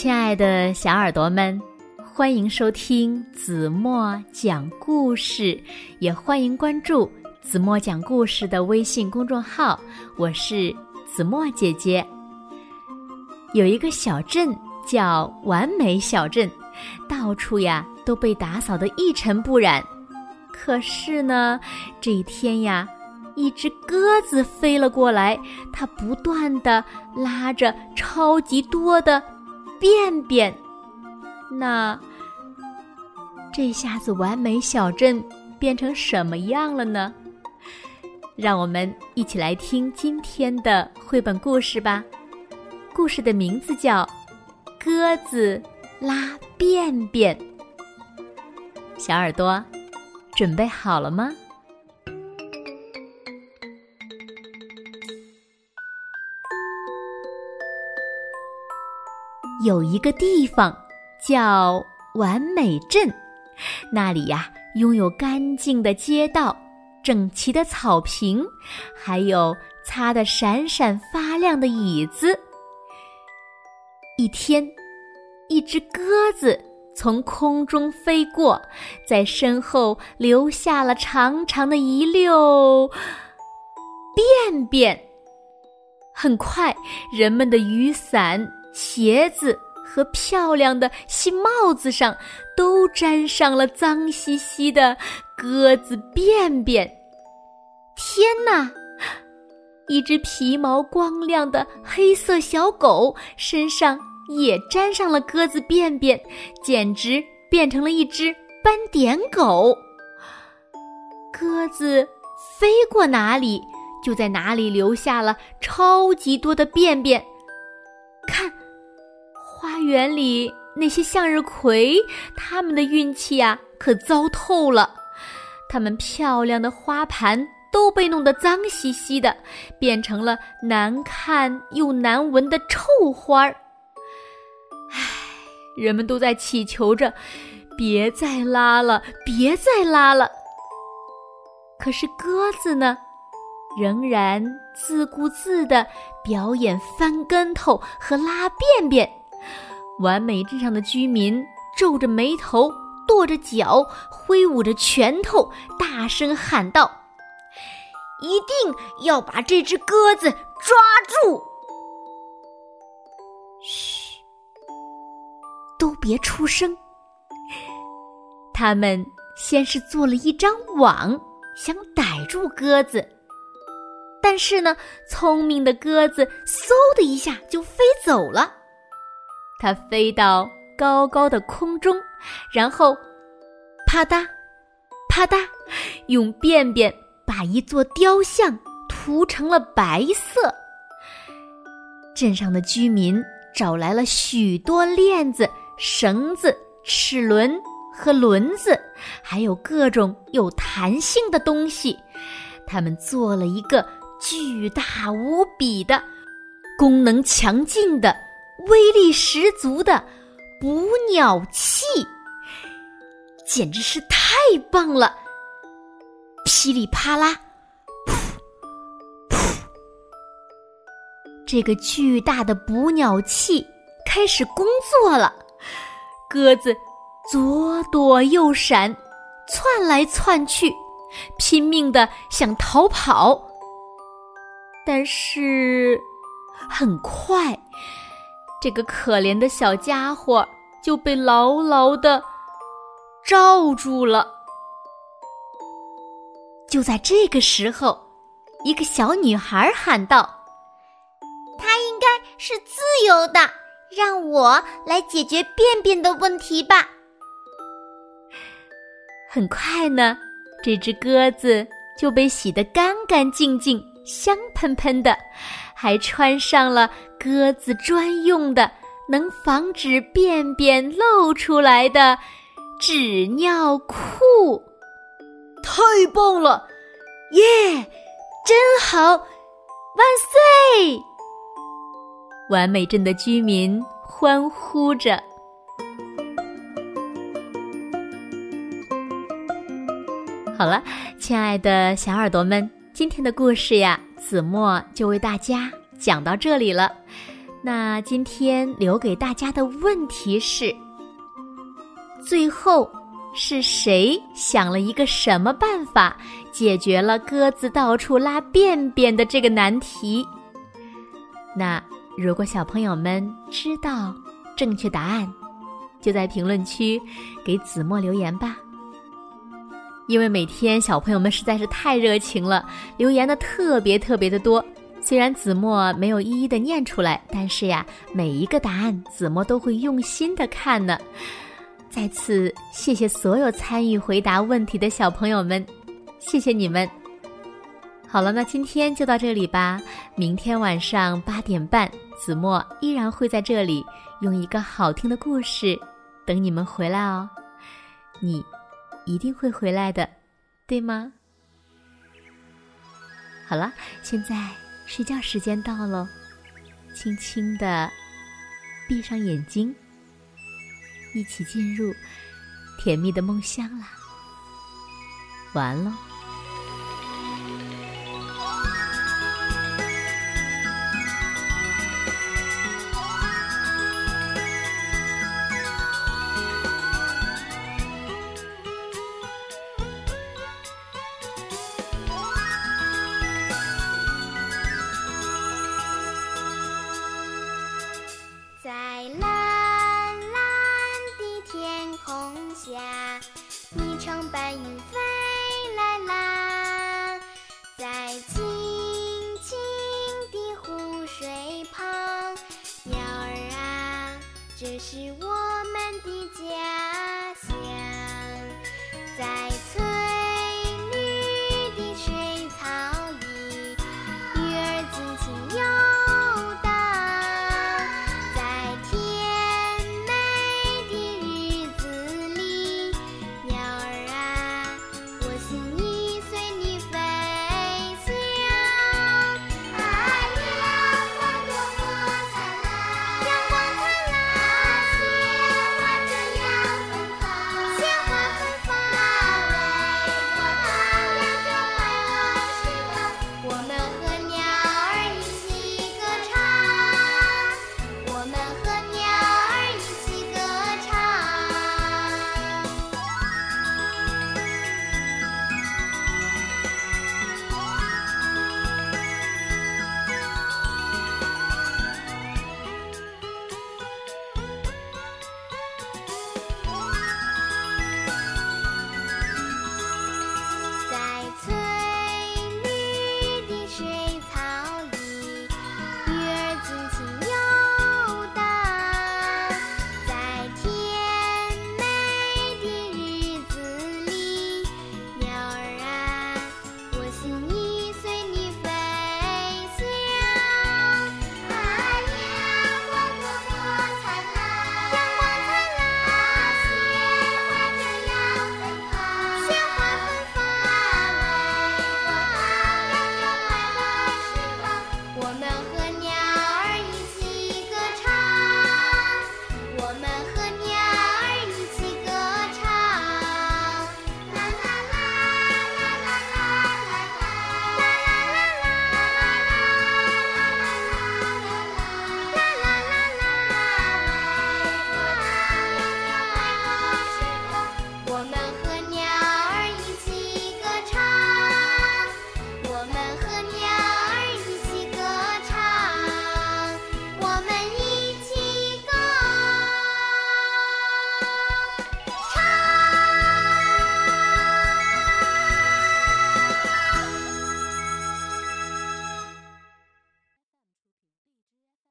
亲爱的小耳朵们，欢迎收听子墨讲故事，也欢迎关注子墨讲故事的微信公众号。我是子墨姐姐。有一个小镇叫完美小镇，到处呀都被打扫得一尘不染。可是呢，这一天呀，一只鸽子飞了过来，它不断的拉着超级多的。便便，那这下子完美小镇变成什么样了呢？让我们一起来听今天的绘本故事吧。故事的名字叫《鸽子拉便便》。小耳朵，准备好了吗？有一个地方叫完美镇，那里呀拥有干净的街道、整齐的草坪，还有擦得闪闪发亮的椅子。一天，一只鸽子从空中飞过，在身后留下了长长的一溜便便。很快，人们的雨伞。鞋子和漂亮的新帽子上都沾上了脏兮兮的鸽子便便。天哪！一只皮毛光亮的黑色小狗身上也沾上了鸽子便便，简直变成了一只斑点狗。鸽子飞过哪里，就在哪里留下了超级多的便便。看。园里那些向日葵，它们的运气呀可糟透了。它们漂亮的花盘都被弄得脏兮兮的，变成了难看又难闻的臭花儿。唉，人们都在祈求着，别再拉了，别再拉了。可是鸽子呢，仍然自顾自地表演翻跟头和拉便便。完美镇上的居民皱着眉头，跺着脚，挥舞着拳头，大声喊道：“一定要把这只鸽子抓住！”嘘，都别出声。他们先是做了一张网，想逮住鸽子，但是呢，聪明的鸽子嗖的一下就飞走了。它飞到高高的空中，然后啪嗒啪嗒，用便便把一座雕像涂成了白色。镇上的居民找来了许多链子、绳子、齿轮和轮子，还有各种有弹性的东西。他们做了一个巨大无比的、功能强劲的。威力十足的捕鸟器，简直是太棒了！噼里啪啦，噗噗，这个巨大的捕鸟器开始工作了。鸽子左躲右闪，窜来窜去，拼命的想逃跑，但是很快。这个可怜的小家伙就被牢牢的罩住了。就在这个时候，一个小女孩喊道：“他应该是自由的，让我来解决便便的问题吧。”很快呢，这只鸽子就被洗得干干净净、香喷喷的。还穿上了鸽子专用的、能防止便便漏出来的纸尿裤，太棒了！耶，真好！万岁！完美镇的居民欢呼着。好了，亲爱的小耳朵们，今天的故事呀。子墨就为大家讲到这里了。那今天留给大家的问题是：最后是谁想了一个什么办法，解决了鸽子到处拉便便的这个难题？那如果小朋友们知道正确答案，就在评论区给子墨留言吧。因为每天小朋友们实在是太热情了，留言的特别特别的多。虽然子墨没有一一的念出来，但是呀，每一个答案子墨都会用心的看呢。再次谢谢所有参与回答问题的小朋友们，谢谢你们。好了，那今天就到这里吧。明天晚上八点半，子墨依然会在这里用一个好听的故事等你们回来哦。你。一定会回来的，对吗？好了，现在睡觉时间到了，轻轻的闭上眼睛，一起进入甜蜜的梦乡啦。完了。